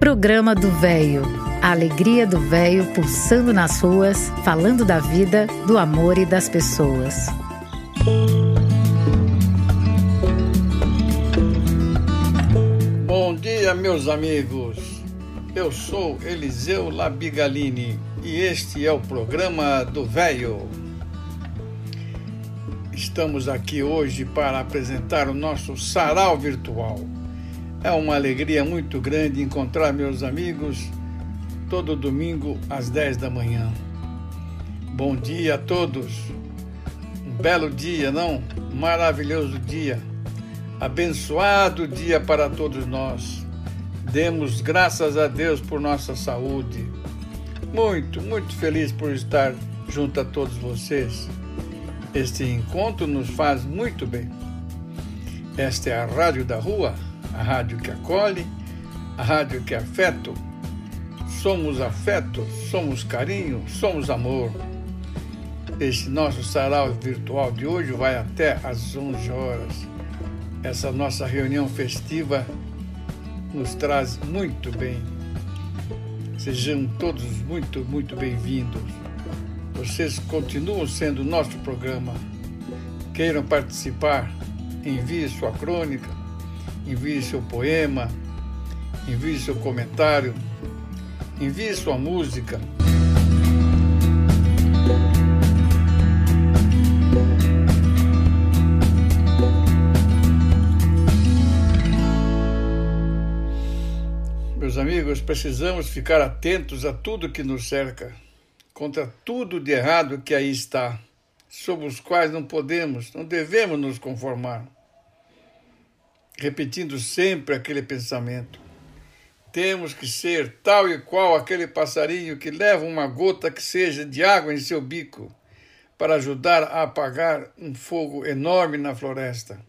Programa do Véio. A alegria do véio pulsando nas ruas, falando da vida, do amor e das pessoas. Bom dia, meus amigos. Eu sou Eliseu Labigalini e este é o programa do Véio. Estamos aqui hoje para apresentar o nosso sarau virtual. É uma alegria muito grande encontrar meus amigos todo domingo às 10 da manhã. Bom dia a todos. Um belo dia, não? Maravilhoso dia. Abençoado dia para todos nós. Demos graças a Deus por nossa saúde. Muito, muito feliz por estar junto a todos vocês. Este encontro nos faz muito bem. Esta é a Rádio da Rua a rádio que acolhe, a rádio que é afeto. Somos afeto, somos carinho, somos amor. Este nosso sarau virtual de hoje vai até às 11 horas. Essa nossa reunião festiva nos traz muito bem. Sejam todos muito, muito bem-vindos. Vocês continuam sendo nosso programa. Queiram participar, envie sua crônica, envie seu poema, envie seu comentário, envie sua música. Meus amigos, precisamos ficar atentos a tudo que nos cerca, contra tudo de errado que aí está, sobre os quais não podemos, não devemos nos conformar repetindo sempre aquele pensamento. Temos que ser tal e qual aquele passarinho que leva uma gota que seja de água em seu bico para ajudar a apagar um fogo enorme na floresta.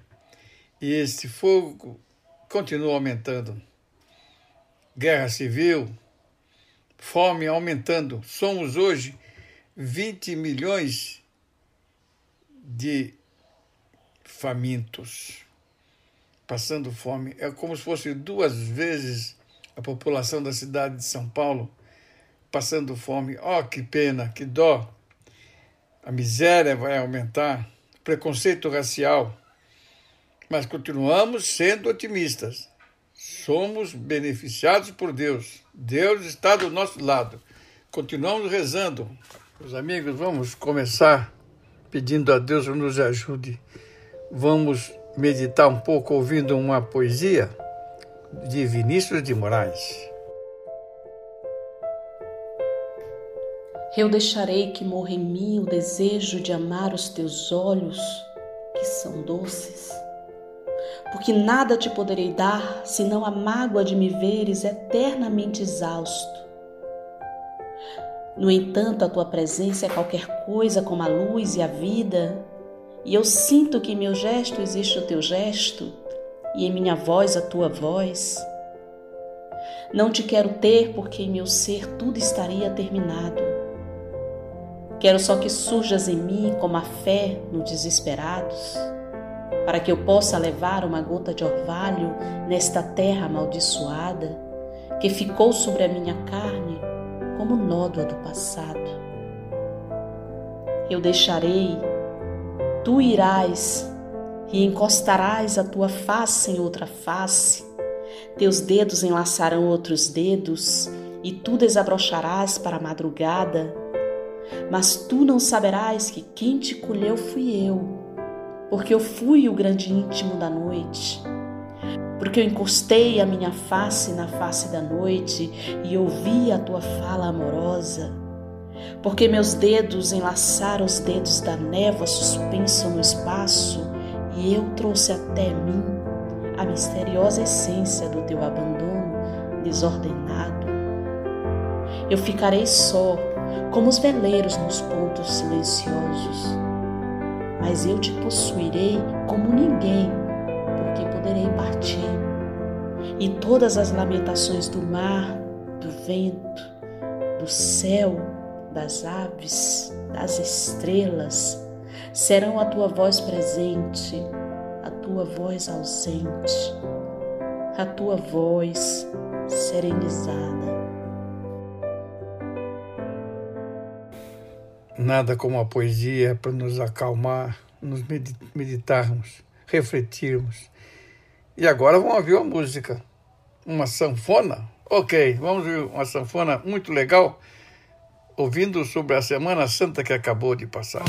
E este fogo continua aumentando. Guerra civil, fome aumentando. Somos hoje 20 milhões de famintos passando fome. É como se fosse duas vezes a população da cidade de São Paulo passando fome. Oh, que pena, que dó. A miséria vai aumentar, preconceito racial. Mas continuamos sendo otimistas. Somos beneficiados por Deus. Deus está do nosso lado. Continuamos rezando. Meus amigos, vamos começar pedindo a Deus que nos ajude. Vamos meditar um pouco ouvindo uma poesia de Vinícius de Moraes. Eu deixarei que morra em mim o desejo de amar os teus olhos, que são doces. Porque nada te poderei dar senão a mágoa de me veres eternamente exausto. No entanto, a tua presença é qualquer coisa como a luz e a vida, e eu sinto que em meu gesto existe o teu gesto e em minha voz a tua voz. Não te quero ter porque em meu ser tudo estaria terminado. Quero só que surjas em mim como a fé no desesperados, para que eu possa levar uma gota de orvalho nesta terra amaldiçoada que ficou sobre a minha carne como nódoa do passado. Eu deixarei Tu irás e encostarás a tua face em outra face, teus dedos enlaçarão outros dedos, e tu desabrocharás para a madrugada. Mas tu não saberás que quem te colheu fui eu, porque eu fui o grande íntimo da noite. Porque eu encostei a minha face na face da noite e ouvi a tua fala amorosa porque meus dedos enlaçaram os dedos da névoa suspensa no espaço e eu trouxe até mim a misteriosa essência do teu abandono desordenado. Eu ficarei só, como os veleiros nos pontos silenciosos, mas eu te possuirei como ninguém, porque poderei partir. E todas as lamentações do mar, do vento, do céu, das aves, das estrelas, serão a tua voz presente, a tua voz ausente. A tua voz serenizada. Nada como a poesia para nos acalmar, nos meditarmos, refletirmos. E agora vamos ouvir uma música, uma sanfona. Ok, vamos ouvir uma sanfona muito legal, ouvindo sobre a Semana Santa que acabou de passar.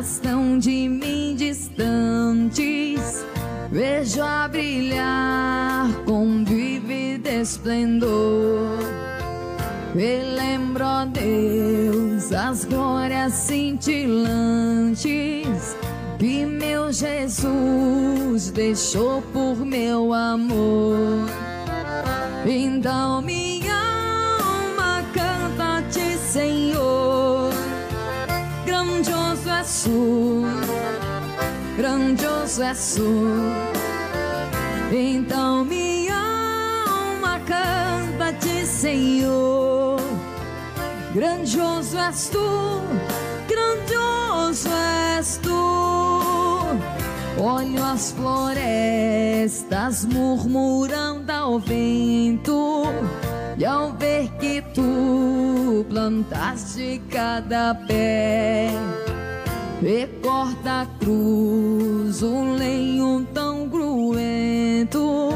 Estão de mim distantes, vejo a brilhar com vívido esplendor. Lembro, ó Deus, as glórias cintilantes que meu Jesus deixou por meu amor. Então minha tu, grandioso és tu. Então minha alma canta-te, Senhor, grandioso és tu, grandioso és tu. Olho as florestas murmurando ao vento, e ao ver que tu plantaste cada pé, corta a cruz, um lenho tão cruento,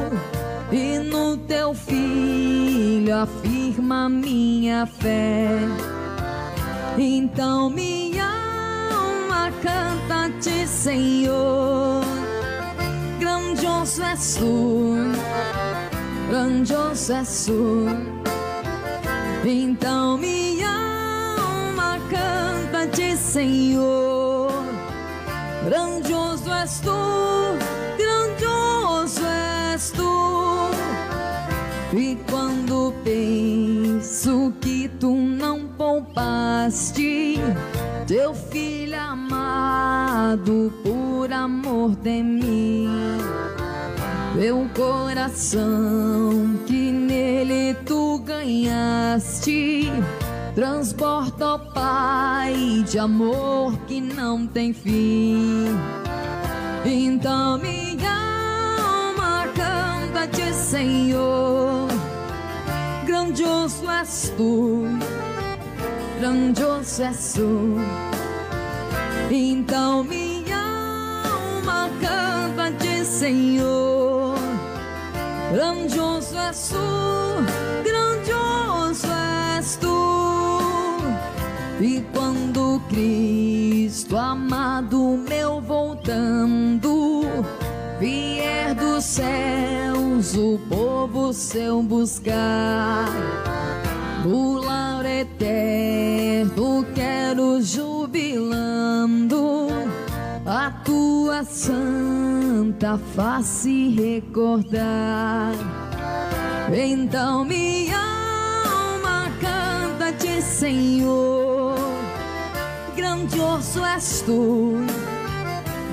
e no teu filho afirma minha fé. Então minha alma canta-te, Senhor, grandioso és tu, grandioso és tu. Então minha alma canta-te, Senhor, grandioso és tu, grandioso és tu. E quando penso que tu não poupaste teu filho amado por amor de mim, meu coração que nele tu ganhaste. Transborda, ó Pai, de amor que não tem fim. Então minha alma canta-te, Senhor, grandioso és tu, grandioso és tu. Então minha alma canta-te, Senhor, grandioso és tu, grandioso E quando Cristo amado meu voltando vier dos céus o povo seu buscar o lar eterno quero jubilando a tua santa face recordar. Então minha alma canta-te, Senhor. Grandioso és tu,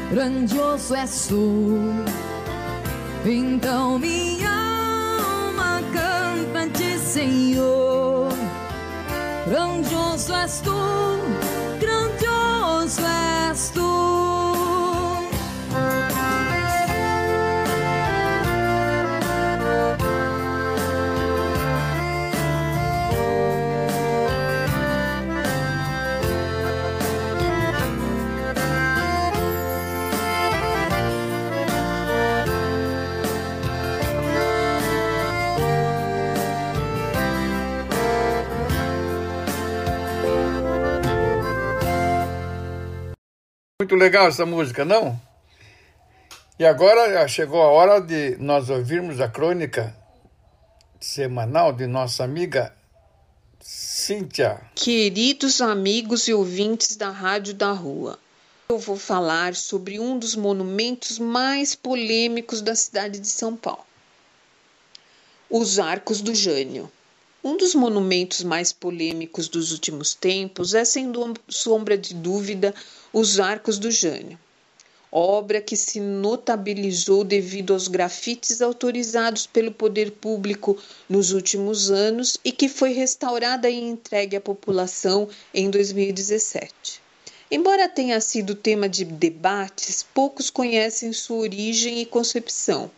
grandioso és tu. Então minha alma canta-te, Senhor. Grandioso és tu, Muito legal essa música, não? E agora chegou a hora de nós ouvirmos a crônica semanal de nossa amiga Cíntia. Queridos amigos e ouvintes da Rádio da Rua, eu vou falar sobre um dos monumentos mais polêmicos da cidade de São Paulo: os Arcos do Jânio. Um dos monumentos mais polêmicos dos últimos tempos é, sem sombra de dúvida, os Arcos do Jânio, obra que se notabilizou devido aos grafites autorizados pelo poder público nos últimos anos e que foi restaurada e entregue à população em 2017. Embora tenha sido tema de debates, poucos conhecem sua origem e concepção.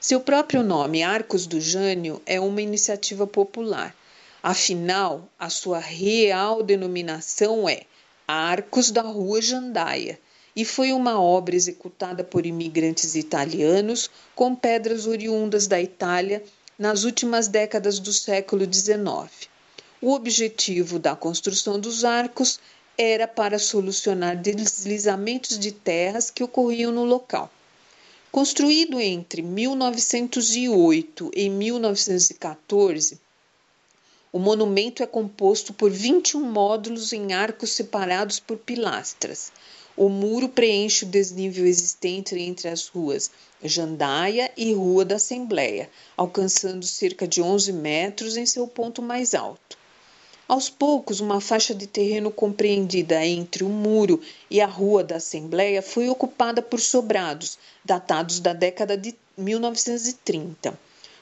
Seu próprio nome, Arcos do Jânio, é uma iniciativa popular. Afinal, a sua real denominação é Arcos da Rua Jandaia, e foi uma obra executada por imigrantes italianos com pedras oriundas da Itália nas últimas décadas do século XIX. O objetivo da construção dos arcos era para solucionar deslizamentos de terras que ocorriam no local. Construído entre 1908 e 1914, o monumento é composto por 21 módulos em arcos separados por pilastras. O muro preenche o desnível existente entre as ruas Jandaia e Rua da Assembleia, alcançando cerca de 11 metros em seu ponto mais alto. Aos poucos, uma faixa de terreno compreendida entre o muro e a Rua da Assembleia foi ocupada por sobrados, datados da década de 1930.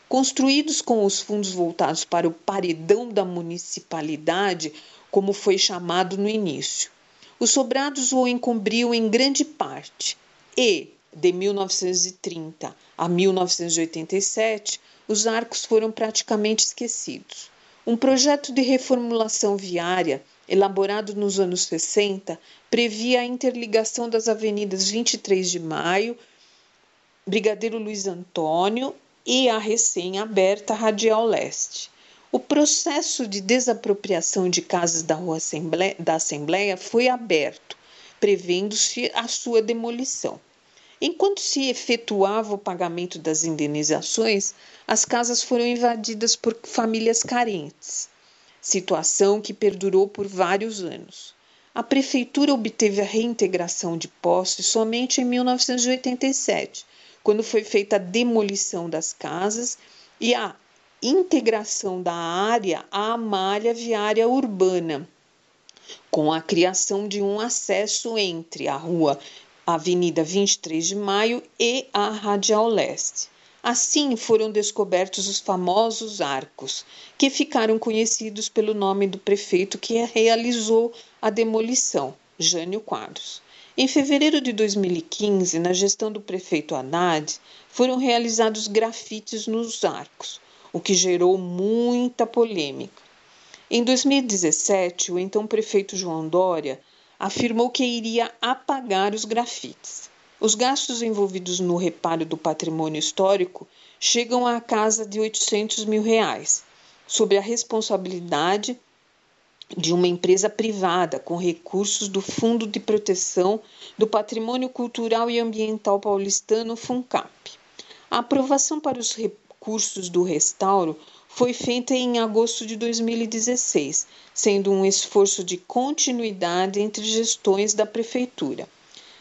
Construídos com os fundos voltados para o paredão da municipalidade, como foi chamado no início. Os sobrados o encobriam em grande parte e, de 1930 a 1987, os arcos foram praticamente esquecidos. Um projeto de reformulação viária, elaborado nos anos 60, previa a interligação das avenidas 23 de Maio, Brigadeiro Luiz Antônio e a recém-aberta Radial Leste. O processo de desapropriação de casas da Rua Assembleia, da Assembleia foi aberto, prevendo-se a sua demolição. Enquanto se efetuava o pagamento das indenizações, as casas foram invadidas por famílias carentes, situação que perdurou por vários anos. A prefeitura obteve a reintegração de posse somente em 1987, quando foi feita a demolição das casas e a integração da área à malha viária urbana, com a criação de um acesso entre a rua Avenida 23 de Maio e a Radial Leste. Assim foram descobertos os famosos arcos, que ficaram conhecidos pelo nome do prefeito que realizou a demolição, Jânio Quadros. Em fevereiro de 2015, na gestão do prefeito Haddad, foram realizados grafites nos arcos, o que gerou muita polêmica. Em 2017, o então prefeito João Dória afirmou que iria apagar os grafites. Os gastos envolvidos no reparo do patrimônio histórico chegam à casa de 800 mil reais, sob a responsabilidade de uma empresa privada com recursos do Fundo de Proteção do Patrimônio Cultural e Ambiental Paulistano, FUNCAP. A aprovação para os recursos do restauro foi feita em agosto de 2016, sendo um esforço de continuidade entre gestões da Prefeitura.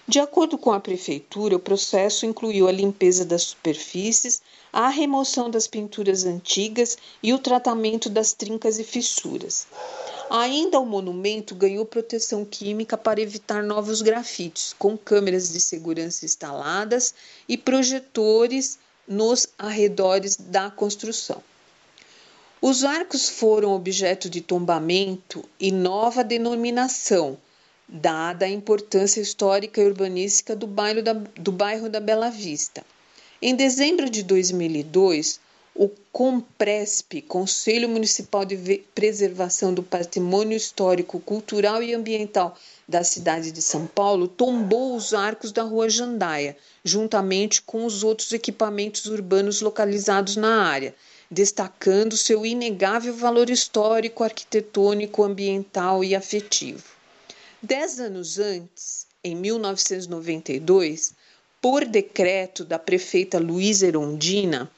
De acordo com a prefeitura, o processo incluiu a limpeza das superfícies, a remoção das pinturas antigas e o tratamento das trincas e fissuras. Ainda o monumento ganhou proteção química para evitar novos grafites, com câmeras de segurança instaladas e projetores nos arredores da construção. Os arcos foram objeto de tombamento e nova denominação, dada a importância histórica e urbanística do bairro da, do bairro da Bela Vista. Em dezembro de 2002, o COMPRESP, Conselho Municipal de Preservação do Patrimônio Histórico, Cultural e Ambiental da cidade de São Paulo, tombou os arcos da Rua Jandaia, juntamente com os outros equipamentos urbanos localizados na área, destacando seu inegável valor histórico, arquitetônico, ambiental e afetivo. Dez anos antes, em 1992, por decreto da prefeita Luísa Erondina,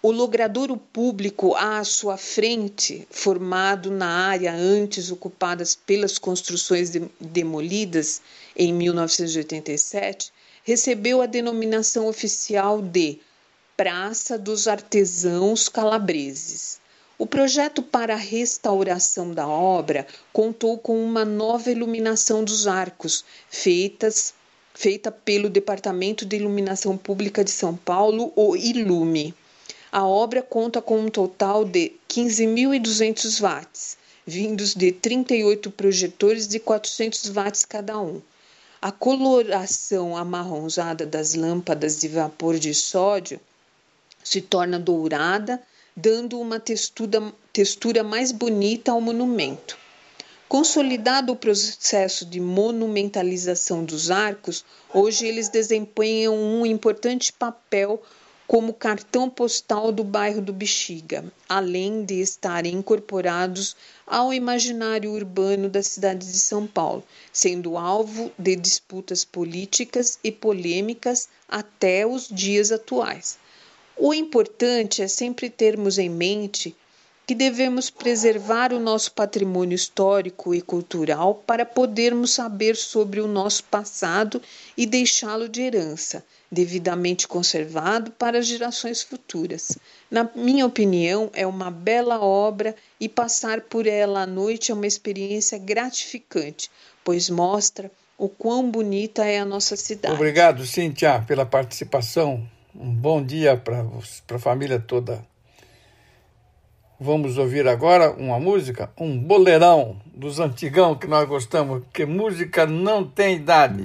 o logradouro público à sua frente, formado na área antes ocupada pelas construções de, demolidas em 1987, recebeu a denominação oficial de Praça dos Artesãos Calabreses. O projeto para a restauração da obra contou com uma nova iluminação dos arcos, feitas, feita pelo Departamento de Iluminação Pública de São Paulo, o ILUME. A obra conta com um total de 15.200 watts, vindos de 38 projetores de 400 watts cada um. A coloração amarronzada das lâmpadas de vapor de sódio se torna dourada dando uma textura, textura mais bonita ao monumento. Consolidado o processo de monumentalização dos arcos, hoje eles desempenham um importante papel como cartão postal do bairro do Bexiga, além de estarem incorporados ao imaginário urbano da cidade de São Paulo, sendo alvo de disputas políticas e polêmicas até os dias atuais. O importante é sempre termos em mente que devemos preservar o nosso patrimônio histórico e cultural para podermos saber sobre o nosso passado e deixá-lo de herança, devidamente conservado para gerações futuras. Na minha opinião, é uma bela obra e passar por ela à noite é uma experiência gratificante, pois mostra o quão bonita é a nossa cidade. Obrigado, Cíntia, pela participação um bom dia para a família toda. Vamos ouvir agora uma música, um boleirão dos antigão que nós gostamos, porque música não tem idade.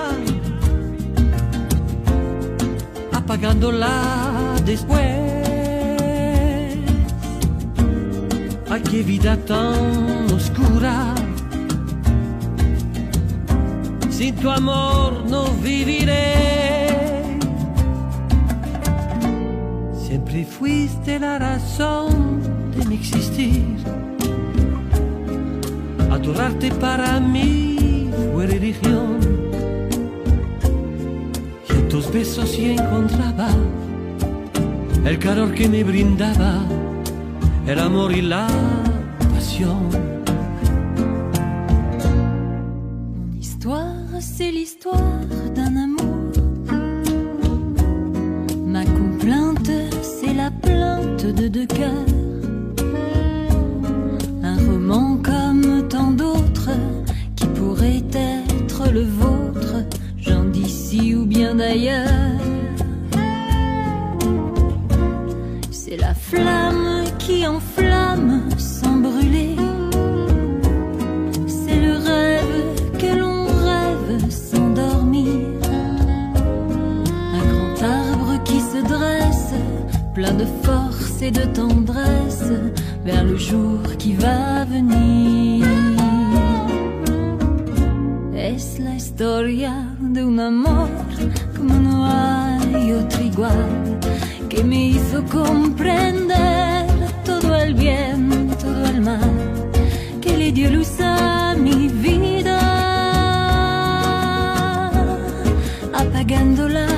apagándola después. Ay, qué vida tan oscura. Sin tu amor no viviré. Siempre fuiste la razón de mi existir. Adorarte para mí religión. Y besos encontraba el calor que me brindaba, el amor y la pasión. Mon c'est l'histoire d'un amour. Ma complainte, c'est la plainte de deux cœurs. C'est la flamme qui enflamme sans brûler. C'est le rêve que l'on rêve sans dormir. Un grand arbre qui se dresse, plein de force et de tendresse, vers le jour qui va venir. Es la historia de un igual, que me hizo comprender todo el bien, todo el mal, que le dio luz a mi vida, apagándola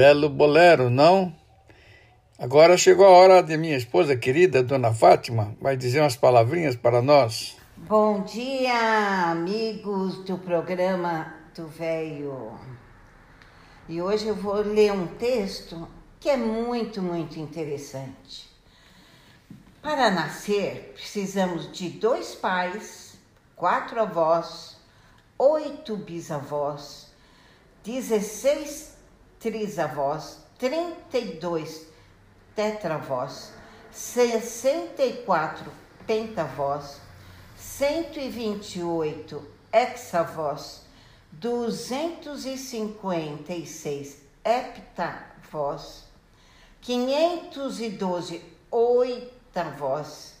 Belo bolero, não? Agora chegou a hora de minha esposa querida, Dona Fátima, vai dizer umas palavrinhas para nós. Bom dia, amigos do programa do Velho. E hoje eu vou ler um texto que é muito, muito interessante. Para nascer, precisamos de dois pais, quatro avós, oito bisavós, 16 trisavós, 32 tetravós, 64 pentavós, 128 hexavós, 256 heptavós, 512 oitavós,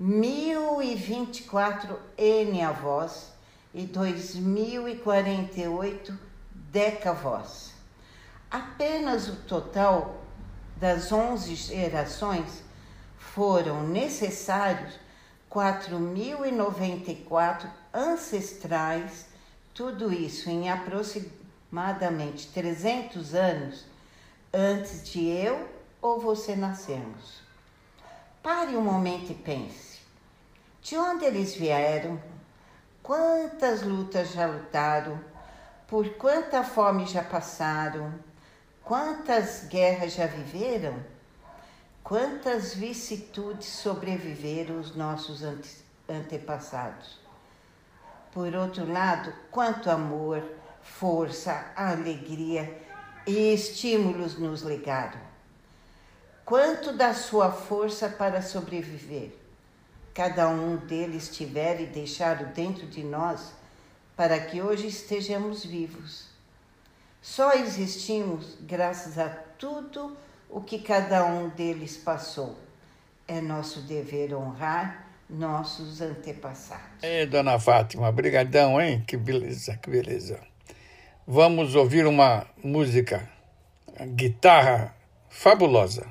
1024 enavós e 2048 decavós. Apenas o total das 11 gerações foram necessários 4.094 ancestrais, tudo isso em aproximadamente 300 anos antes de eu ou você nascermos. Pare um momento e pense: de onde eles vieram? Quantas lutas já lutaram? Por quanta fome já passaram? Quantas guerras já viveram? Quantas vicissitudes sobreviveram os nossos ante antepassados? Por outro lado, quanto amor, força, alegria e estímulos nos legaram? Quanto da sua força para sobreviver? Cada um deles tiver e deixaram dentro de nós para que hoje estejamos vivos. Só existimos graças a tudo o que cada um deles passou. É nosso dever honrar nossos antepassados. Ei, dona Fátima, brigadão, hein? Que beleza, que beleza. Vamos ouvir uma música, guitarra fabulosa.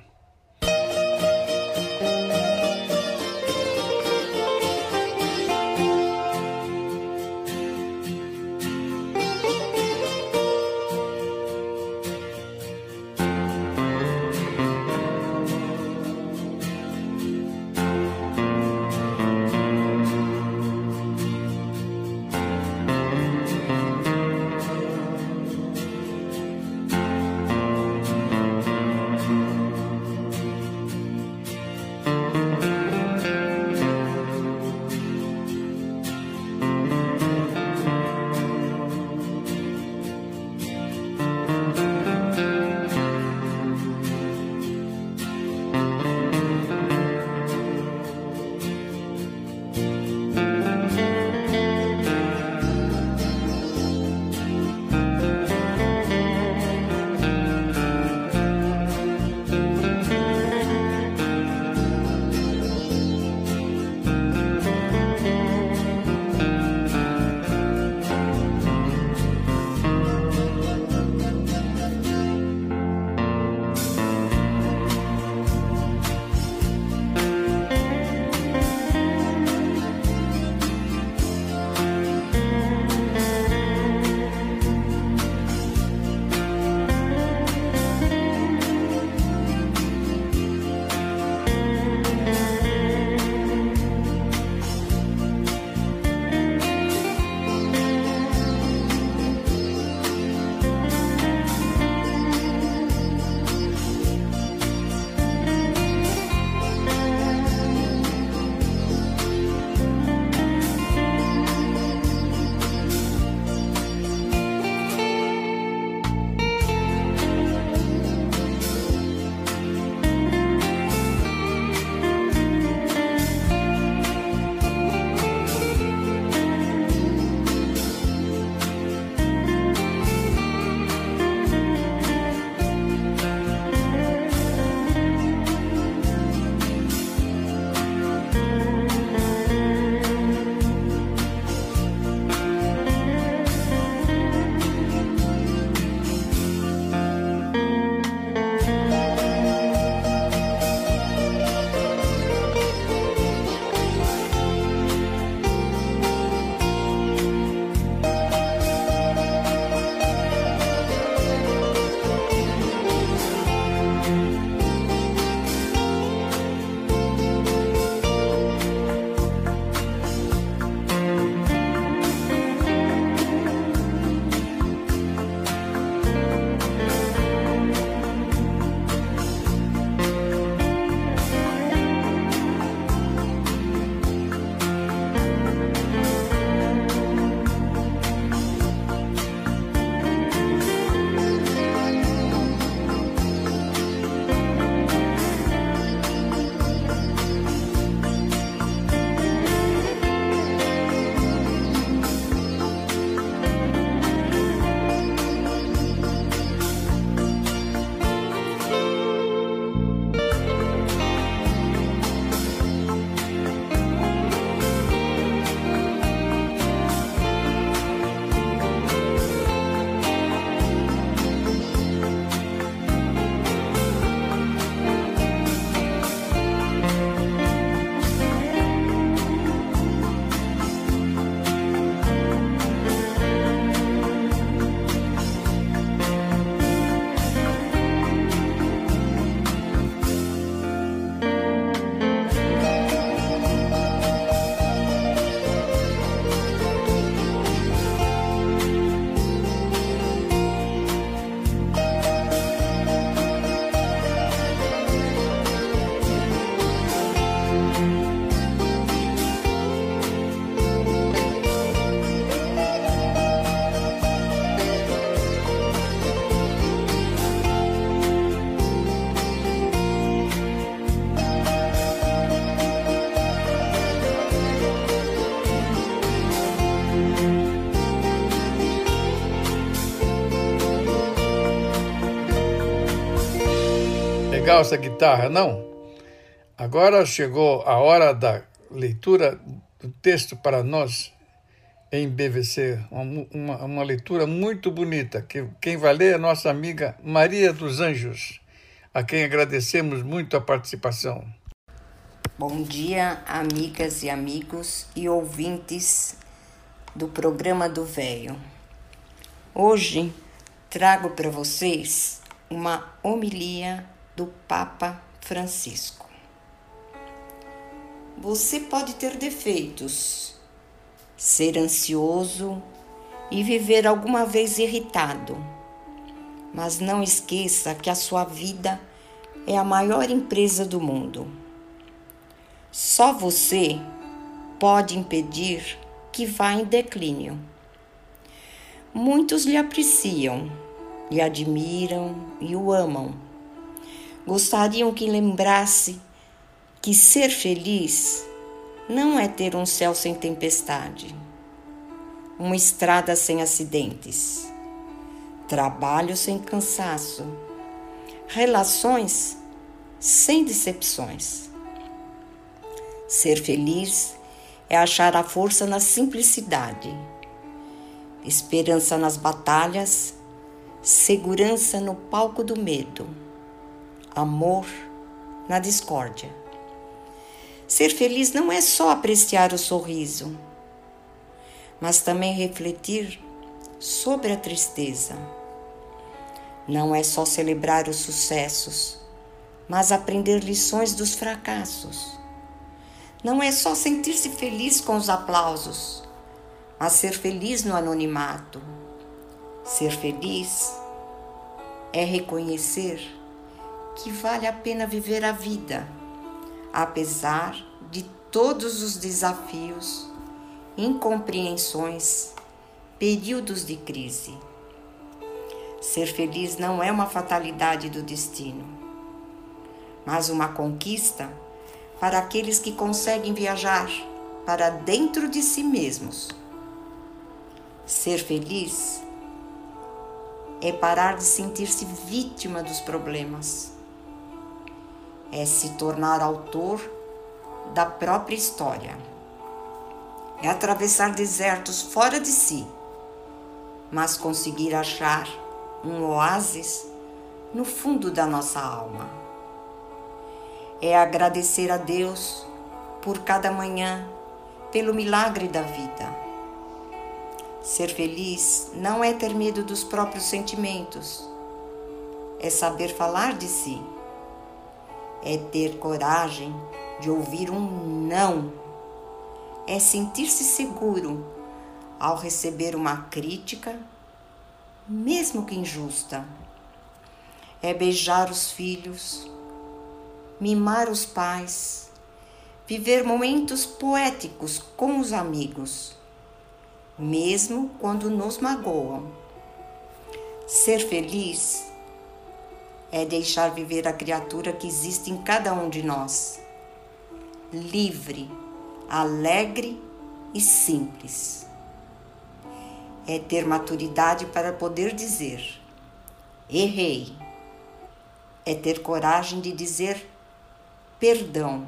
Nossa guitarra, não? Agora chegou a hora da leitura do texto para nós em BVC, uma, uma, uma, leitura muito bonita, que quem vai ler é nossa amiga Maria dos Anjos, a quem agradecemos muito a participação. Bom dia, amigas e amigos e ouvintes do programa do Véio. Hoje trago para vocês uma homilia do Papa Francisco. Você pode ter defeitos, ser ansioso e viver alguma vez irritado. Mas não esqueça que a sua vida é a maior empresa do mundo. Só você pode impedir que vá em declínio. Muitos lhe apreciam, lhe admiram e o amam. Gostariam que lembrasse que ser feliz não é ter um céu sem tempestade, uma estrada sem acidentes, trabalho sem cansaço, relações sem decepções. Ser feliz é achar a força na simplicidade, esperança nas batalhas, segurança no palco do medo, amor na discórdia. Ser feliz não é só apreciar o sorriso, mas também refletir sobre a tristeza. Não é só celebrar os sucessos, mas aprender lições dos fracassos. Não é só sentir-se feliz com os aplausos, mas ser feliz no anonimato. Ser feliz é reconhecer que vale a pena viver a vida apesar de todos os desafios, incompreensões, períodos de crise. Ser feliz não é uma fatalidade do destino, mas uma conquista para aqueles que conseguem viajar para dentro de si mesmos. Ser feliz é parar de sentir-se vítima dos problemas é se tornar autor da própria história. É atravessar desertos fora de si, mas conseguir achar um oásis no fundo da nossa alma. É agradecer a Deus por cada manhã, pelo milagre da vida. Ser feliz não é ter medo dos próprios sentimentos, é saber falar de si é ter coragem de ouvir um não, é sentir-se seguro ao receber uma crítica, mesmo que injusta. É beijar os filhos, mimar os pais, viver momentos poéticos com os amigos, mesmo quando nos magoam. Ser feliz é deixar viver a criatura que existe em cada um de nós. Livre, alegre e simples. É ter maturidade para poder dizer: errei. É ter coragem de dizer perdão.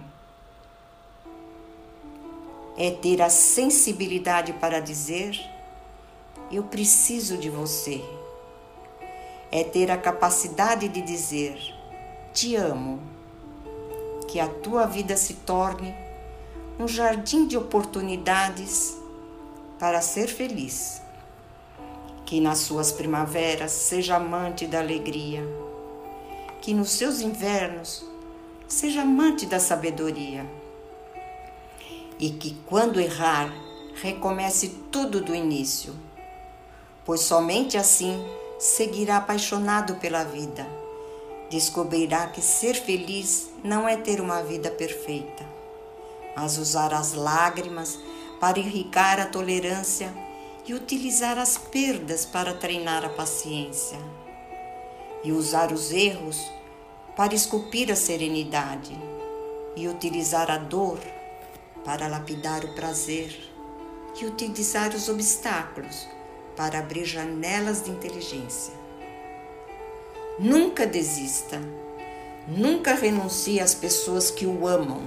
É ter a sensibilidade para dizer: eu preciso de você é ter a capacidade de dizer: Te amo. Que a tua vida se torne um jardim de oportunidades para ser feliz. Que nas suas primaveras seja amante da alegria. Que nos seus invernos seja amante da sabedoria. E que quando errar, recomece tudo do início, pois somente assim seguirá apaixonado pela vida. Descobrirá que ser feliz não é ter uma vida perfeita, mas usar as lágrimas para irrigar a tolerância e utilizar as perdas para treinar a paciência, e usar os erros para esculpir a serenidade, e utilizar a dor para lapidar o prazer, e utilizar os obstáculos para abrir janelas de inteligência. Nunca desista, Nunca renuncie às pessoas que o amam.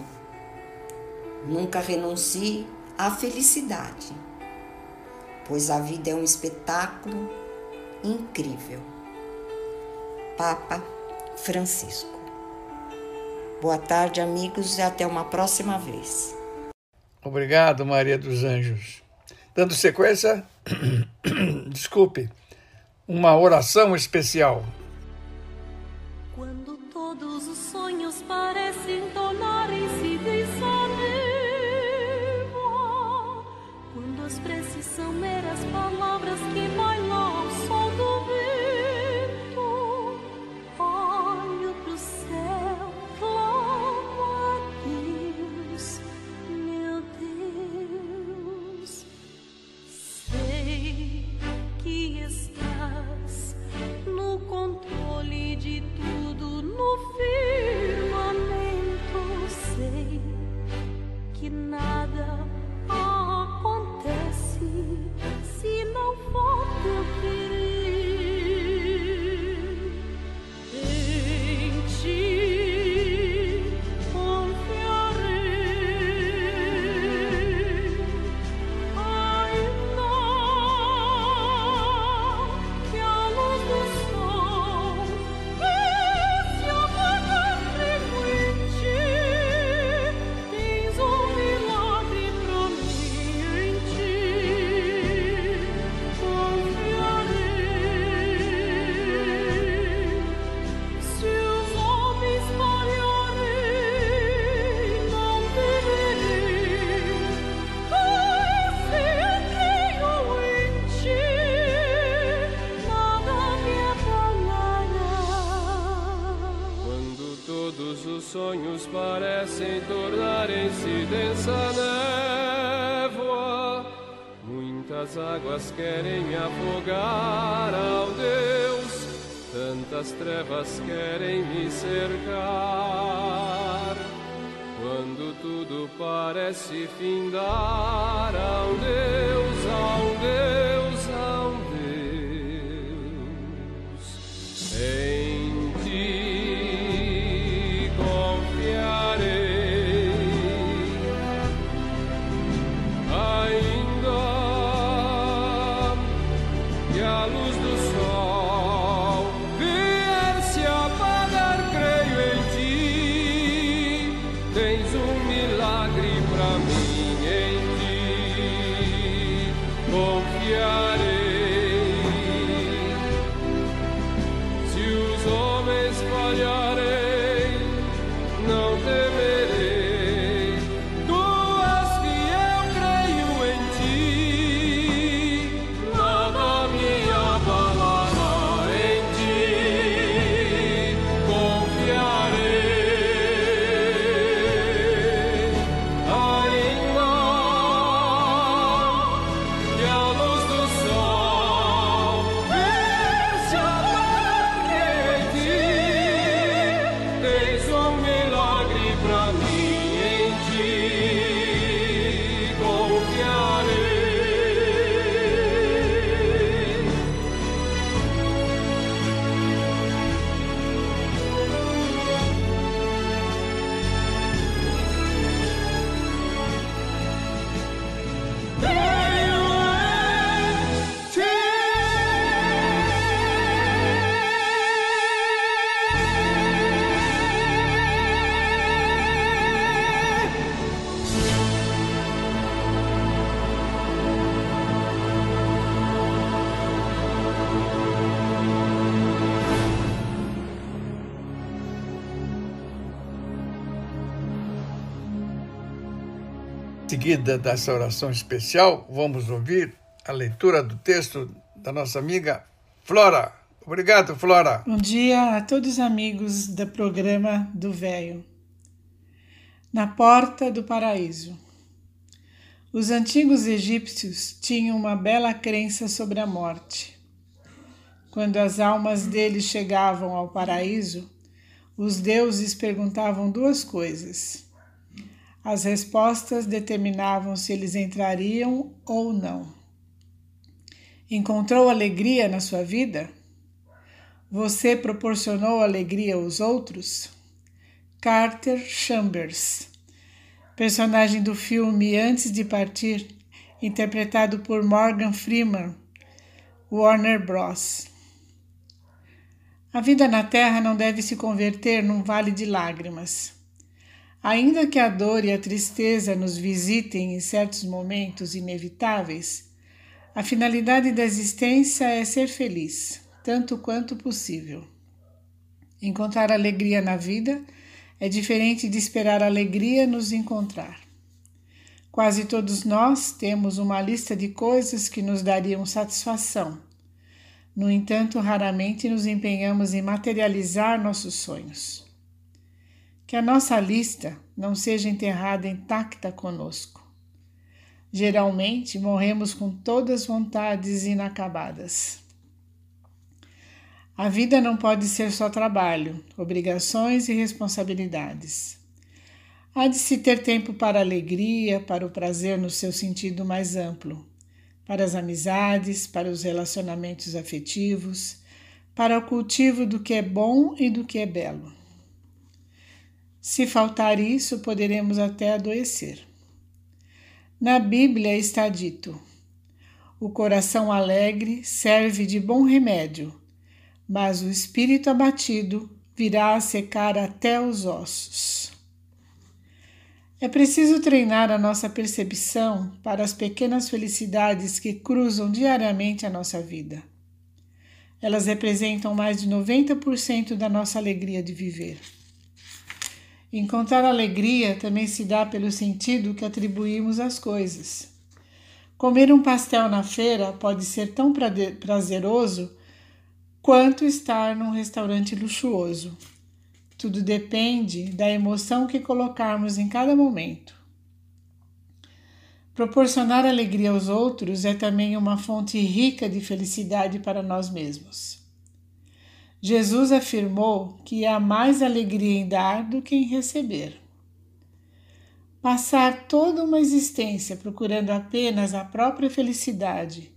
Nunca renuncie à felicidade, pois a vida é um espetáculo incrível. Papa Francisco. Boa tarde, amigos, e até uma próxima vez. Obrigado, Maria dos Anjos. Dando sequência, desculpe, uma oração especial. Águas querem me afogar ao Deus, tantas trevas querem me cercar. Quando tudo parece findar, a um Deus, a um Deus, seguida dessa oração especial, vamos ouvir a leitura do texto da nossa amiga Flora. Obrigado, Flora. Bom dia a todos os amigos do programa do Véio. Na porta do paraíso. Os antigos egípcios tinham uma bela crença sobre a morte. Quando as almas deles chegavam ao paraíso, os deuses perguntavam duas coisas. As respostas determinavam se eles entrariam ou não. Encontrou alegria na sua vida? Você proporcionou alegria aos outros? Carter Chambers, personagem do filme Antes de Partir, interpretado por Morgan Freeman, Warner Bros. A vida na Terra não deve se converter num vale de lágrimas. Ainda que a dor e a tristeza nos visitem em certos momentos inevitáveis, a finalidade da existência é ser feliz, tanto quanto possível. Encontrar alegria na vida é diferente de esperar alegria nos encontrar. Quase todos nós temos uma lista de coisas que nos dariam satisfação no entanto, raramente nos empenhamos em materializar nossos sonhos. Que a nossa lista não seja enterrada intacta conosco. Geralmente morremos com todas as vontades inacabadas. A vida não pode ser só trabalho, obrigações e responsabilidades. Há de se ter tempo para a alegria, para o prazer no seu sentido mais amplo para as amizades, para os relacionamentos afetivos, para o cultivo do que é bom e do que é belo. Se faltar isso, poderemos até adoecer. Na Bíblia está dito: o coração alegre serve de bom remédio, mas o espírito abatido virá a secar até os ossos. É preciso treinar a nossa percepção para as pequenas felicidades que cruzam diariamente a nossa vida. Elas representam mais de 90% da nossa alegria de viver. Encontrar alegria também se dá pelo sentido que atribuímos às coisas. Comer um pastel na feira pode ser tão prazeroso quanto estar num restaurante luxuoso. Tudo depende da emoção que colocarmos em cada momento. Proporcionar alegria aos outros é também uma fonte rica de felicidade para nós mesmos. Jesus afirmou que há mais alegria em dar do que em receber. Passar toda uma existência procurando apenas a própria felicidade,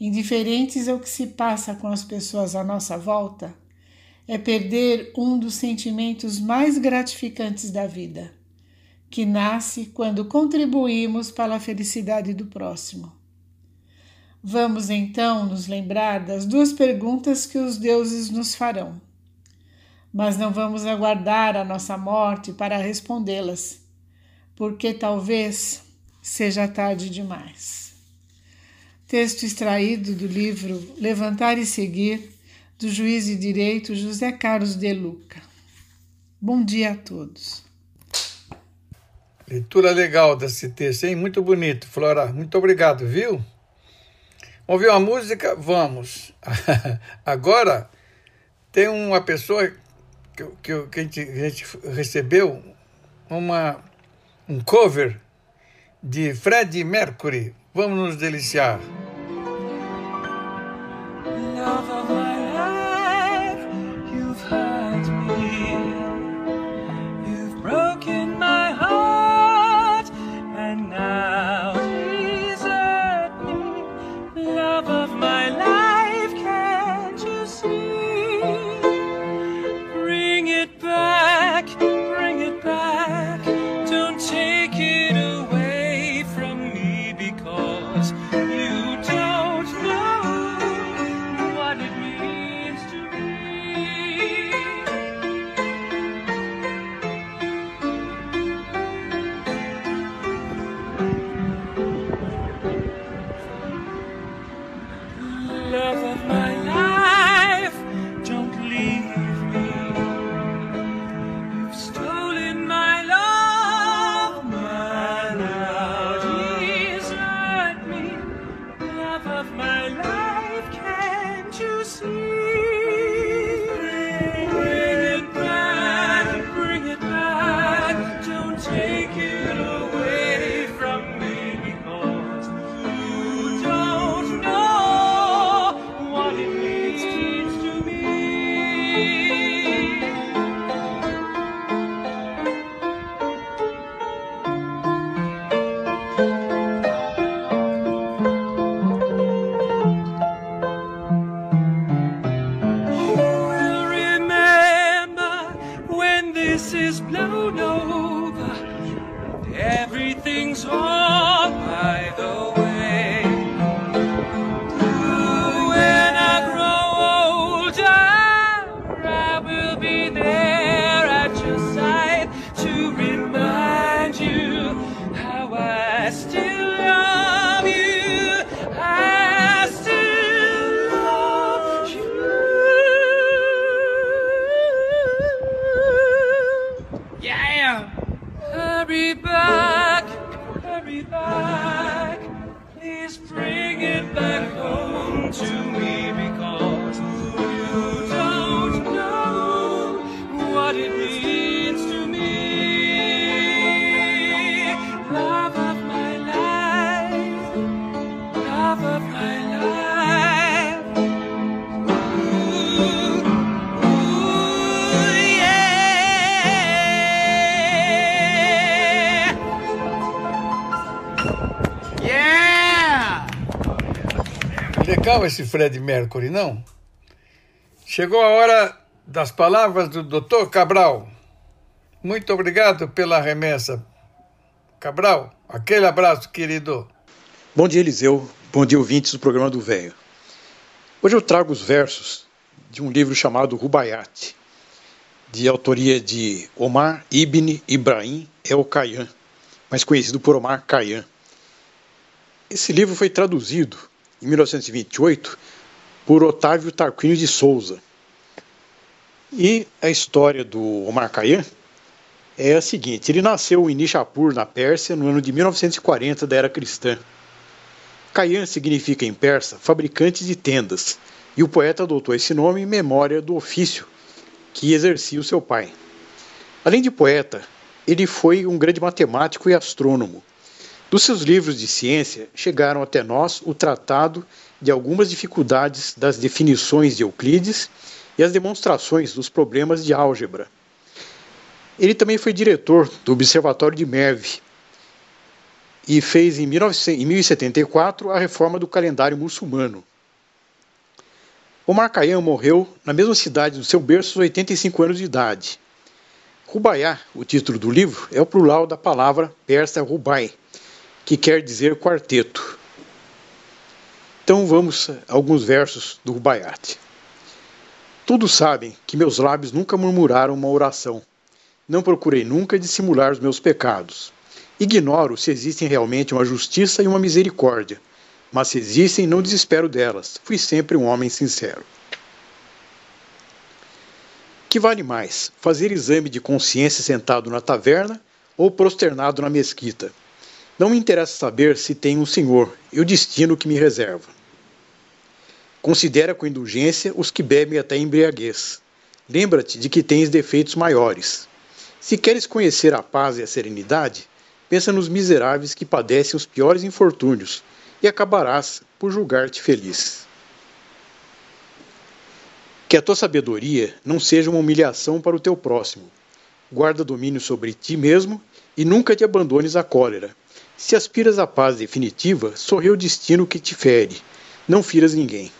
indiferentes ao que se passa com as pessoas à nossa volta, é perder um dos sentimentos mais gratificantes da vida, que nasce quando contribuímos para a felicidade do próximo. Vamos então nos lembrar das duas perguntas que os deuses nos farão. Mas não vamos aguardar a nossa morte para respondê-las, porque talvez seja tarde demais. Texto extraído do livro Levantar e Seguir do juiz de direito José Carlos de Luca. Bom dia a todos. Leitura legal desse texto, hein? Muito bonito, Flora. Muito obrigado, viu? Vamos ouvir uma música? Vamos. Agora, tem uma pessoa que, que, que a, gente, a gente recebeu uma, um cover de Freddie Mercury. Vamos nos deliciar. take Legal esse Fred Mercury, não? Chegou a hora das palavras do Dr. Cabral. Muito obrigado pela remessa. Cabral, aquele abraço, querido. Bom dia, Eliseu. Bom dia, ouvintes do programa do Velho. Hoje eu trago os versos de um livro chamado Rubaiyat, de autoria de Omar Ibn Ibrahim El Khayyam, mais conhecido por Omar Khayyam. Esse livro foi traduzido em 1928 por Otávio Tarquínio de Souza. E a história do Omar Khayyam é a seguinte: ele nasceu em Nishapur, na Pérsia, no ano de 1940 da era cristã. Khayyam significa em persa fabricante de tendas, e o poeta adotou esse nome em memória do ofício que exercia o seu pai. Além de poeta, ele foi um grande matemático e astrônomo. Dos seus livros de ciência chegaram até nós o tratado de algumas dificuldades das definições de Euclides e as demonstrações dos problemas de álgebra. Ele também foi diretor do Observatório de Merv e fez em 1074 a reforma do calendário muçulmano. Omar Khayyam morreu na mesma cidade do seu berço aos 85 anos de idade. Rubaiyat, o título do livro, é o plural da palavra persa Rubai, que quer dizer quarteto. Então vamos a alguns versos do Rubaiyat. Todos sabem que meus lábios nunca murmuraram uma oração. Não procurei nunca dissimular os meus pecados. Ignoro se existem realmente uma justiça e uma misericórdia, mas se existem, não desespero delas. Fui sempre um homem sincero. Que vale mais, fazer exame de consciência sentado na taverna ou prosternado na mesquita? Não me interessa saber se tem um Senhor e o destino que me reserva. Considera com indulgência os que bebem até embriaguez. Lembra-te de que tens defeitos maiores. Se queres conhecer a paz e a serenidade, pensa nos miseráveis que padecem os piores infortúnios e acabarás por julgar-te feliz. Que a tua sabedoria não seja uma humilhação para o teu próximo. Guarda domínio sobre ti mesmo e nunca te abandones à cólera. Se aspiras à paz definitiva, sorri o destino que te fere. Não firas ninguém.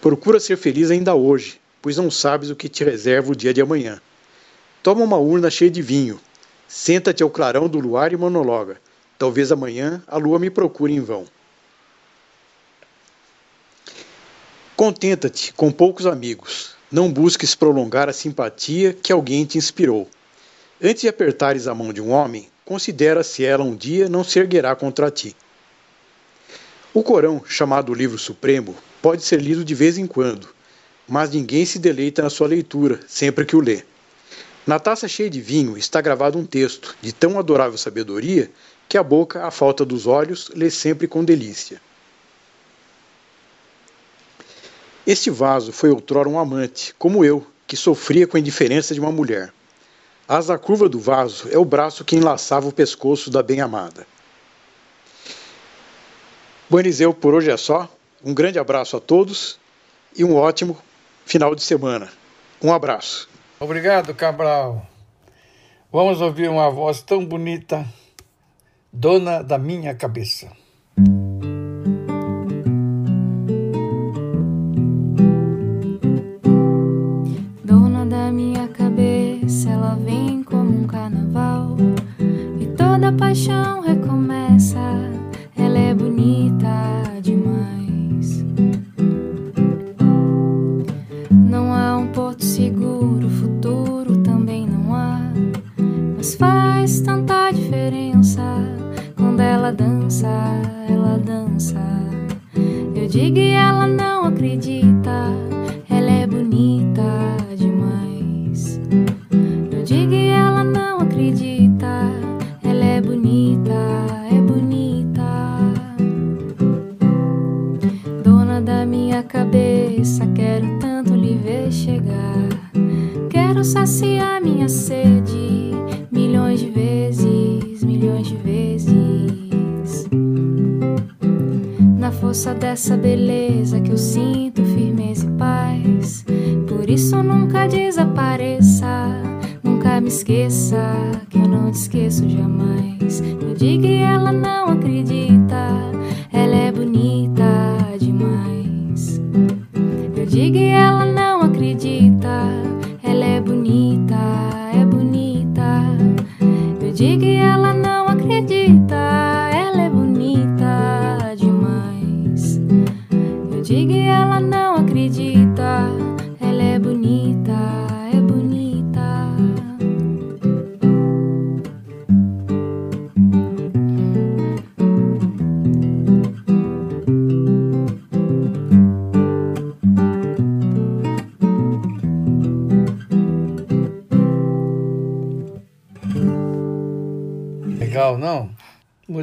Procura ser feliz ainda hoje, pois não sabes o que te reserva o dia de amanhã. Toma uma urna cheia de vinho. Senta-te ao clarão do luar e monologa. Talvez amanhã a lua me procure em vão. Contenta-te com poucos amigos. Não busques prolongar a simpatia que alguém te inspirou. Antes de apertares a mão de um homem, considera se ela um dia não se erguerá contra ti. O Corão, chamado Livro Supremo, pode ser lido de vez em quando, mas ninguém se deleita na sua leitura sempre que o lê. Na taça cheia de vinho está gravado um texto de tão adorável sabedoria que a boca, à falta dos olhos, lê sempre com delícia. Este vaso foi outrora um amante, como eu, que sofria com a indiferença de uma mulher. A asa curva do vaso é o braço que enlaçava o pescoço da bem-amada. Bom, Eliseu, por hoje é só. Um grande abraço a todos e um ótimo final de semana. Um abraço. Obrigado, Cabral. Vamos ouvir uma voz tão bonita, dona da minha cabeça. Não acredita,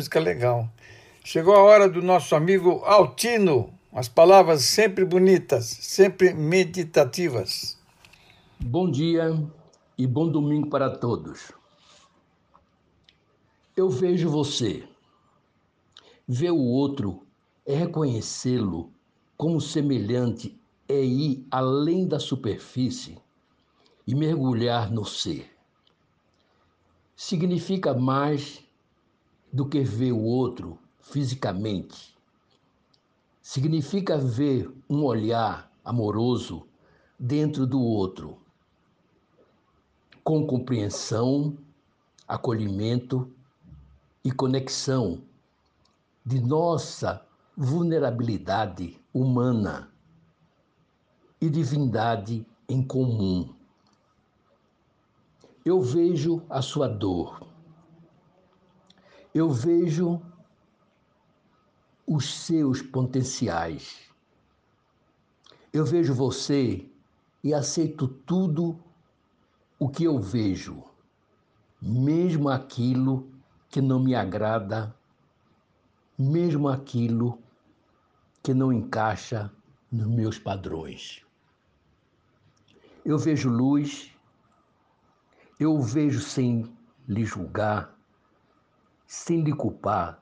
Música legal. Chegou a hora do nosso amigo Altino. As palavras sempre bonitas, sempre meditativas. Bom dia e bom domingo para todos. Eu vejo você. Ver o outro é reconhecê-lo como semelhante, é ir além da superfície e mergulhar no ser. Significa mais do que ver o outro fisicamente. Significa ver um olhar amoroso dentro do outro, com compreensão, acolhimento e conexão de nossa vulnerabilidade humana e divindade em comum. Eu vejo a sua dor. Eu vejo os seus potenciais. Eu vejo você e aceito tudo o que eu vejo, mesmo aquilo que não me agrada, mesmo aquilo que não encaixa nos meus padrões. Eu vejo luz, eu vejo sem lhe julgar, sem lhe culpar.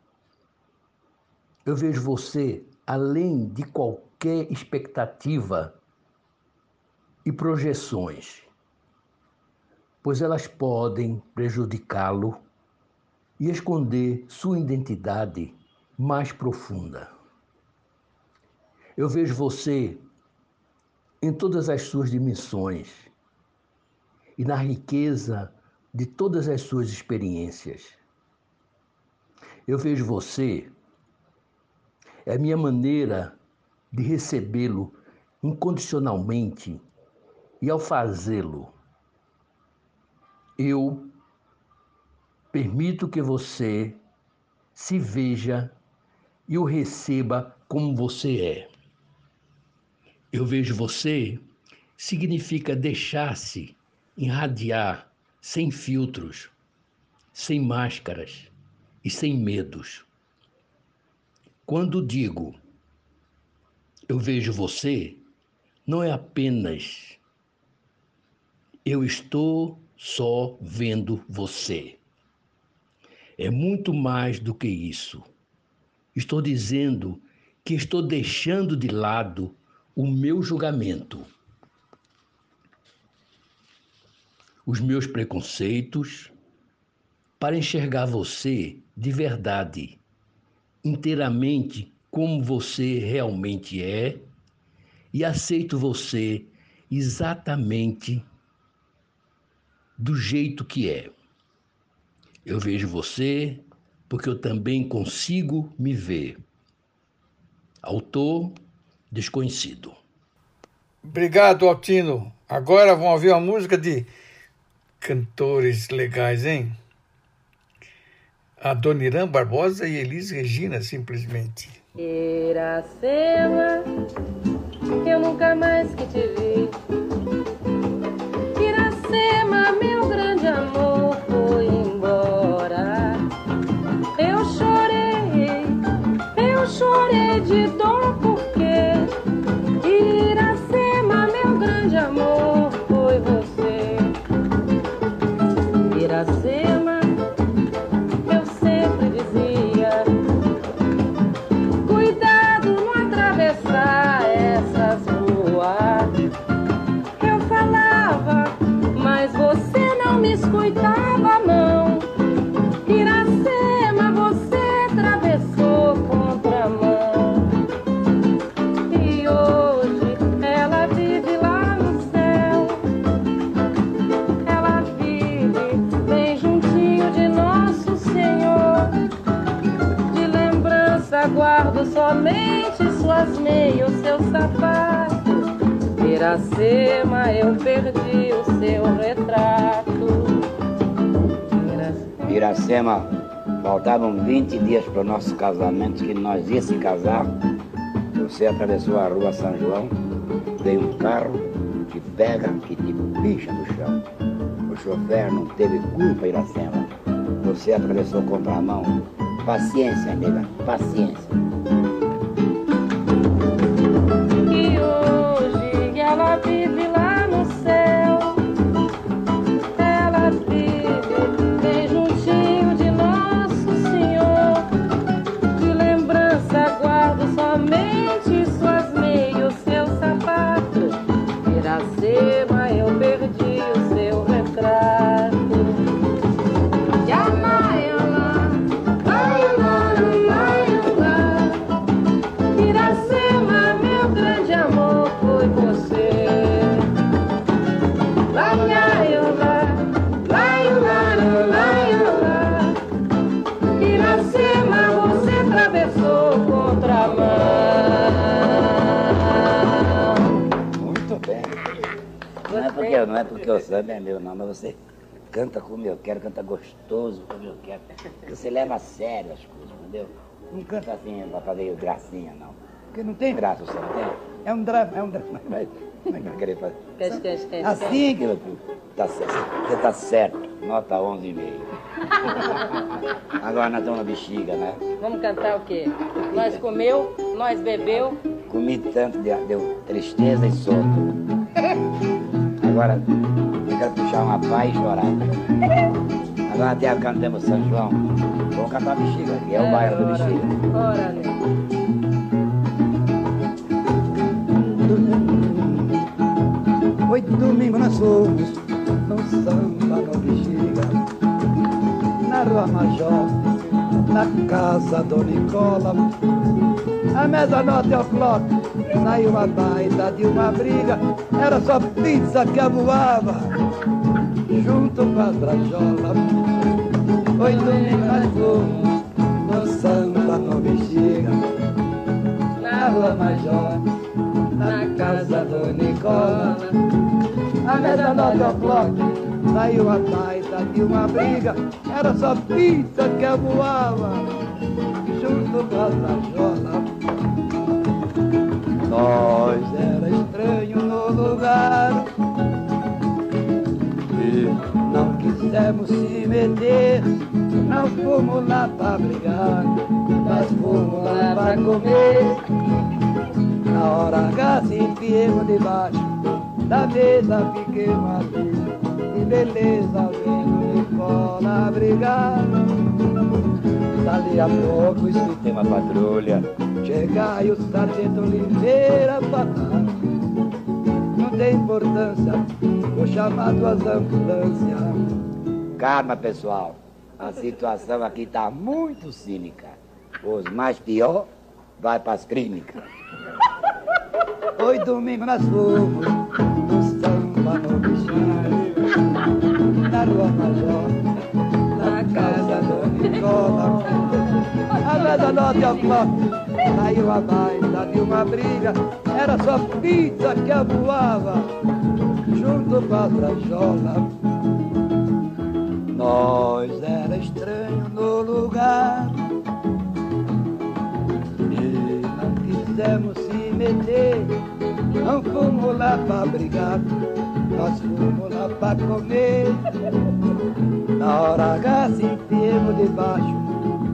Eu vejo você além de qualquer expectativa e projeções, pois elas podem prejudicá-lo e esconder sua identidade mais profunda. Eu vejo você em todas as suas dimensões e na riqueza de todas as suas experiências. Eu vejo você, é a minha maneira de recebê-lo incondicionalmente e ao fazê-lo, eu permito que você se veja e o receba como você é. Eu vejo você significa deixar-se irradiar sem filtros, sem máscaras e sem medos. Quando digo eu vejo você, não é apenas eu estou só vendo você. É muito mais do que isso. Estou dizendo que estou deixando de lado o meu julgamento, os meus preconceitos, para enxergar você de verdade, inteiramente como você realmente é e aceito você exatamente do jeito que é. Eu vejo você porque eu também consigo me ver. Autor desconhecido. Obrigado, Altino. Agora vamos ouvir uma música de cantores legais, hein? A Dona Irã Barbosa e Elis Regina, simplesmente. Iracema, eu nunca mais que te vi. Iracema, meu grande amor, foi embora. Eu chorei, eu chorei de dor porque me escutava a mão. Iracema, você atravessou contramão. E hoje ela vive lá no céu. Ela vive bem juntinho de Nosso Senhor. De lembrança guardo somente suas meias, seus sapatos. Iracema, eu perdi o seu retrato. Iracema, faltavam 20 dias para o nosso casamento, que nós ia se casar. Você atravessou a rua São João, veio um carro, te pega, que te picha no chão. O chofer não teve culpa, Iracema. Você atravessou contra a mão. Paciência, nega, paciência. Canta como eu quero, canta gostoso como eu quero. Você leva a sério as coisas, entendeu? Não canta assim pra fazer gracinha, não. Porque não tem graça o samba, tem? É um drama, é um drama. Mas, é vai querer fazer? Quer, quer, quer, Assim que eu- tá certo. Você tá certo. Nota 11,5. Agora nós estamos na bexiga, né? Vamos cantar o quê? Nós comeu, nós bebeu. Comi tanto, deu, tristeza e sono. Agora quero puxar uma e chorar. Agora até cantamos São João. Vamos cantar a bexiga, que é o bairro do bexiga. Ora, né? Domingo nós fomos no samba no bexiga Na rua Major, na casa do Nicola A meia-noite ao clock. Saiu uma baita de uma briga. Era só pizza que voava Junto com as brajolas. Foi domingo nós fomos no samba no bexiga Na rua Major na casa do Nicola. A meia-noite ao clock. Saiu a baita de uma briga, era só pizza que voava, junto com a sajola. Nós. Era estranho no lugar. E não quisemos se meter, não fomos lá pra brigar, nós fomos lá pra comer. Na hora H se enfiemos debaixo. Da mesa fiquemos ali Que beleza vendo Nicola brigar. Dali a pouco escutei uma patrulha Chegar e o sargento Oliveira falar Não tem importância, vou chamar duas ambulâncias Calma, pessoal. A situação aqui tá muito cínica. Os mais pior vai pras clínicas. Foi domingo nós fomos no samba no bichinho Na rua Major, A meia-noite ao clock saiu a baita de uma briga Era só pizza que voava junto com a brajola Nós era estranho no lugar E não quisemos se meter Não fomos lá pra brigar Nós fomos lá pra comer. Na hora H se enfiemos debaixo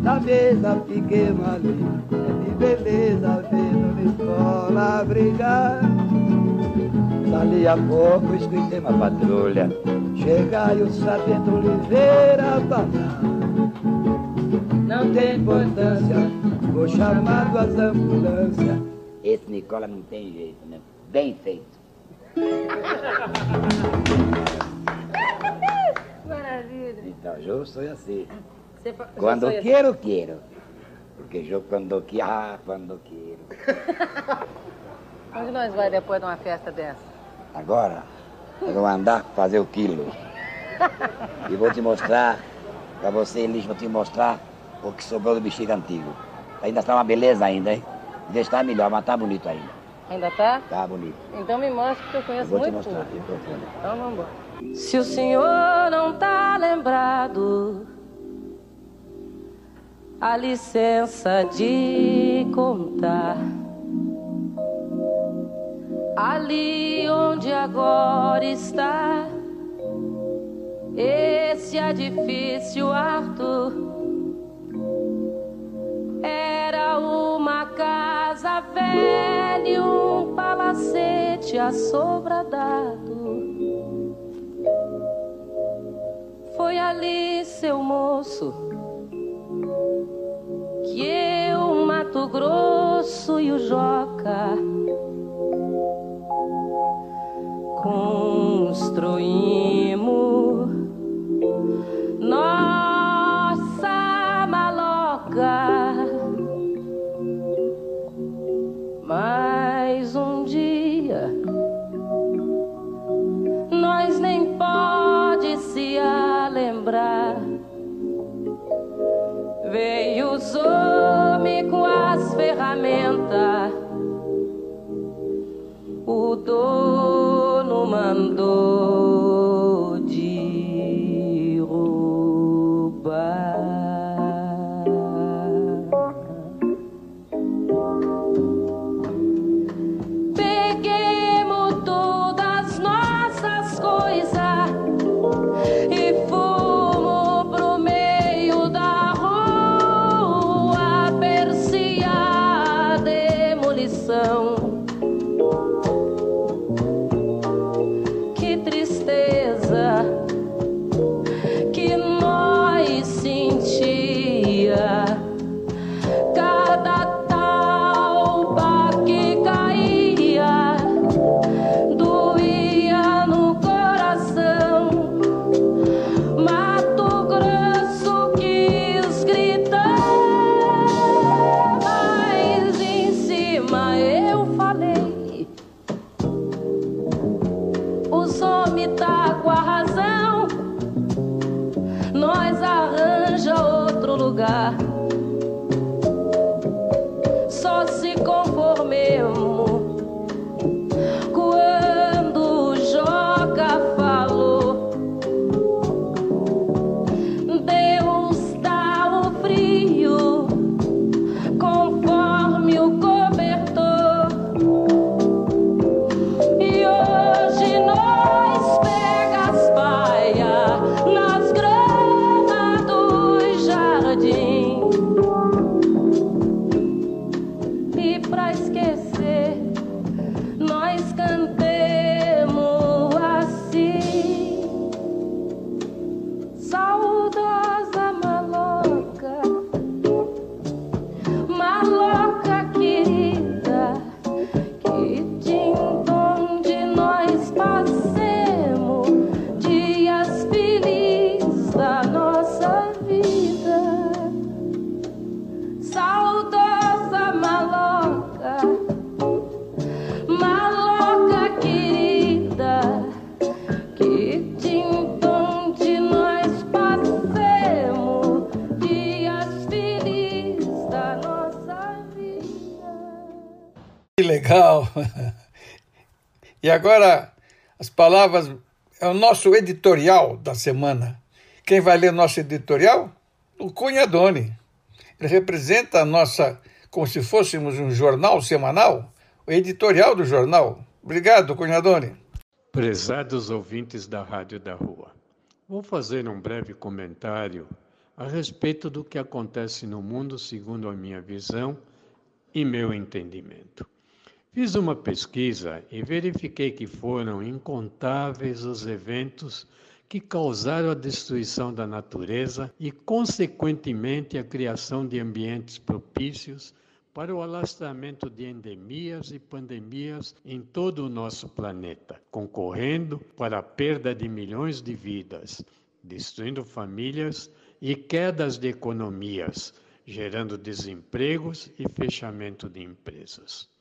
Da mesa fiquemos ali É de beleza vendo Nicola brigar Dali a pouco escutei uma patrulha Chegar e o sargento Oliveira falar Não tem importância Vou chamar duas ambulâncias Esse Nicola não tem jeito, né? Bem feito. Maravilha. Então, eu sou assim. Fa- Quando você- quero, quero. Porque eu quando quero, ah, quando quero. Onde nós vai depois de uma festa dessa? Agora, eu vou andar fazer o quilo. E vou te mostrar, para você, Elis, vou te mostrar o que sobrou do bexiga antigo. Ainda está uma beleza ainda, hein? Devia estar melhor, mas tá bonito ainda. Ainda tá? Tá bonito. Então me mostra que eu conheço Vou te muito mostrar pouco. aqui, profunda. Então vamos embora. Se o senhor não tá lembrado, a licença de contar. Ali onde agora está esse edifício Arthur era uma casa velha e um palacete assobradado. Foi ali, seu moço, que eu, Mato Grosso e o Joca construímos nossa maloca. Mais um dia nós nem pode se lembrar. Veio homens com as ferramentas. O dono mandou demolição. Agora as palavras é o nosso editorial da semana. Quem vai ler nosso editorial? O Cunhadone. Ele representa a nossa, como se fôssemos um jornal semanal, o editorial do jornal. Obrigado, Cunhadone. Prezados ouvintes da Rádio da Rua, vou fazer um breve comentário a respeito do que acontece no mundo segundo a minha visão e meu entendimento. Fiz uma pesquisa e verifiquei que foram incontáveis os eventos que causaram a destruição da natureza e, consequentemente, a criação de ambientes propícios para o alastramento de endemias e pandemias em todo o nosso planeta, concorrendo para a perda de milhões de vidas, destruindo famílias e quedas de economias, gerando desempregos e fechamento de empresas.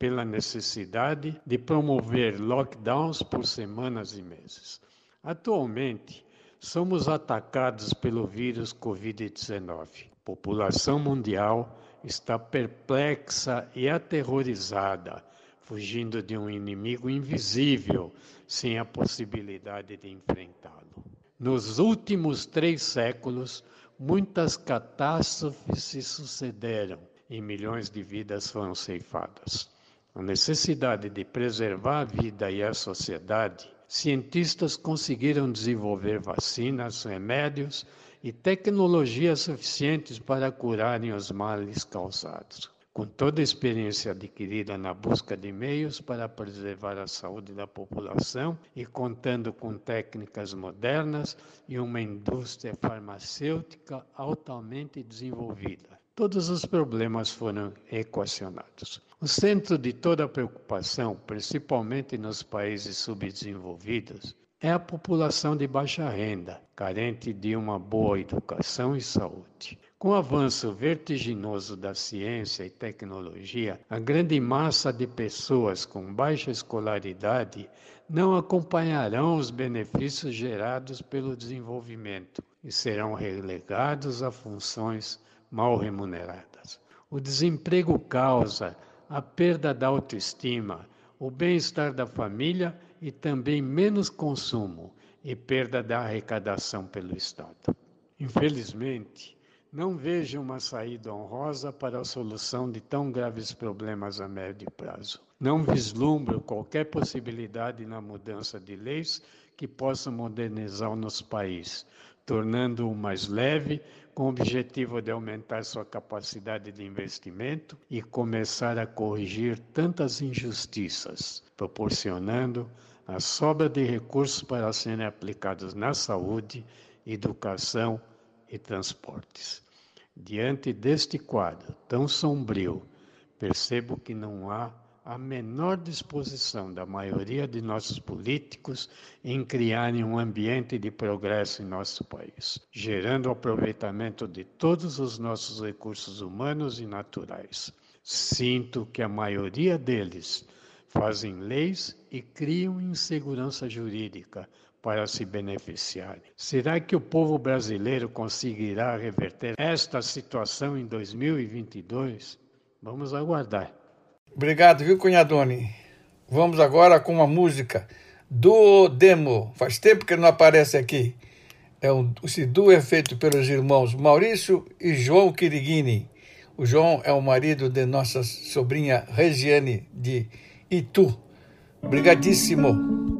Pela necessidade de promover lockdowns por semanas e meses. Atualmente, somos atacados pelo vírus Covid-19. População mundial está perplexa e aterrorizada, fugindo de um inimigo invisível, sem a possibilidade de enfrentá-lo. Nos últimos três séculos, muitas catástrofes se sucederam e milhões de vidas foram ceifadas. A necessidade de preservar a vida e a sociedade, cientistas conseguiram desenvolver vacinas, remédios e tecnologias suficientes para curarem os males causados. Com toda a experiência adquirida na busca de meios para preservar a saúde da população e contando com técnicas modernas e uma indústria farmacêutica altamente desenvolvida, todos os problemas foram equacionados. O centro de toda a preocupação, principalmente nos países subdesenvolvidos, é a população de baixa renda, carente de uma boa educação e saúde. Com o avanço vertiginoso da ciência e tecnologia, a grande massa de pessoas com baixa escolaridade não acompanharão os benefícios gerados pelo desenvolvimento e serão relegados a funções mal remuneradas. O desemprego causa a perda da autoestima, o bem-estar da família e também menos consumo e perda da arrecadação pelo Estado. Infelizmente, não vejo uma saída honrosa para a solução de tão graves problemas a médio prazo. Não vislumbro qualquer possibilidade na mudança de leis que possam modernizar o nosso país, tornando-o mais leve, com o objetivo de aumentar sua capacidade de investimento e começar a corrigir tantas injustiças, proporcionando a sobra de recursos para serem aplicados na saúde, educação e transportes. Diante deste quadro tão sombrio, percebo que não há a menor disposição da maioria de nossos políticos em criarem um ambiente de progresso em nosso país, gerando o aproveitamento de todos os nossos recursos humanos e naturais. Sinto que a maioria deles fazem leis e criam insegurança jurídica para se beneficiarem. Será que o povo brasileiro conseguirá reverter esta situação em 2022? Vamos aguardar. Obrigado, viu, Cunhadone? Vamos agora com uma música do Demo. Faz tempo que não aparece aqui. É um, esse duo é feito pelos irmãos Maurício e João Quiriguini. O João é o marido de nossa sobrinha Regiane de Itu. Obrigadíssimo.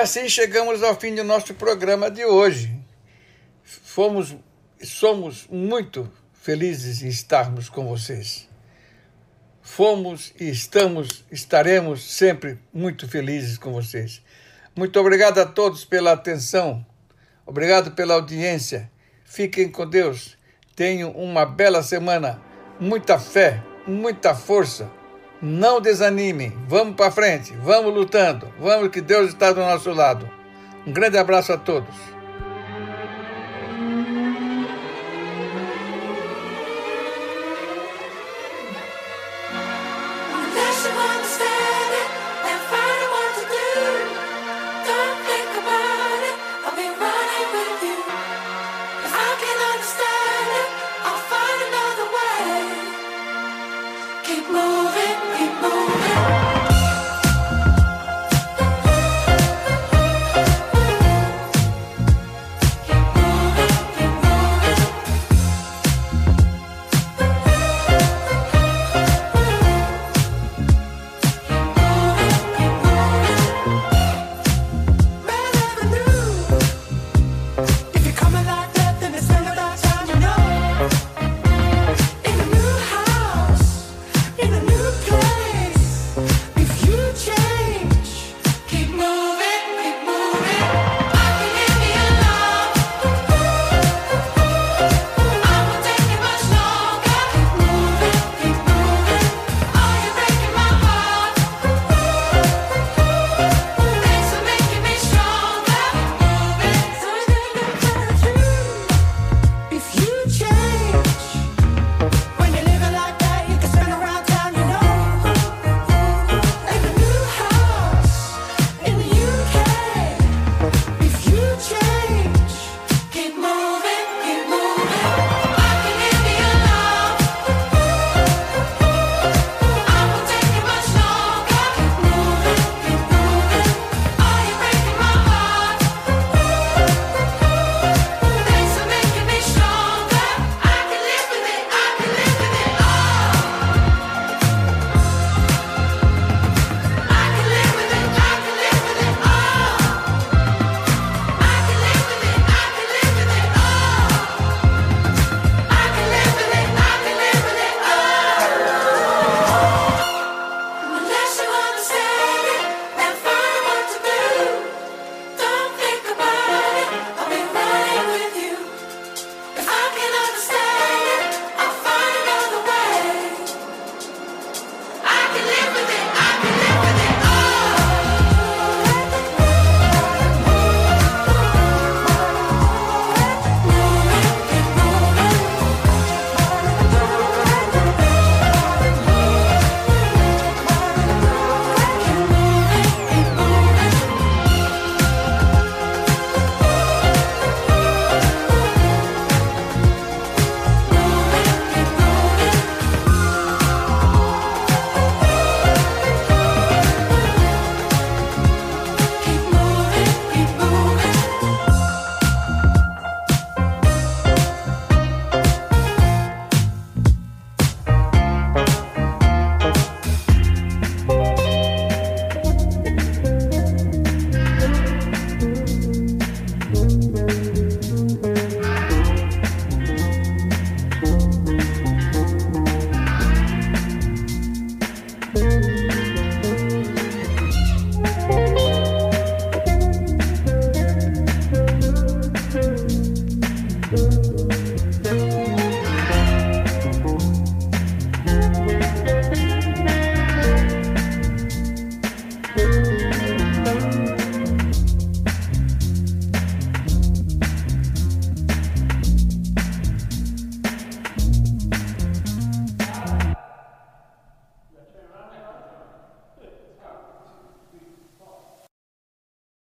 Assim chegamos ao fim do nosso programa de hoje. Fomos, somos muito felizes em estarmos com vocês. Fomos e estamos, estaremos sempre muito felizes com vocês. Muito obrigado a todos pela atenção. Obrigado pela audiência. Fiquem com Deus. Tenham uma bela semana. Muita fé, muita força. Não desanimem. Vamos para frente. Vamos lutando. Vamos que Deus está do nosso lado. Um grande abraço a todos.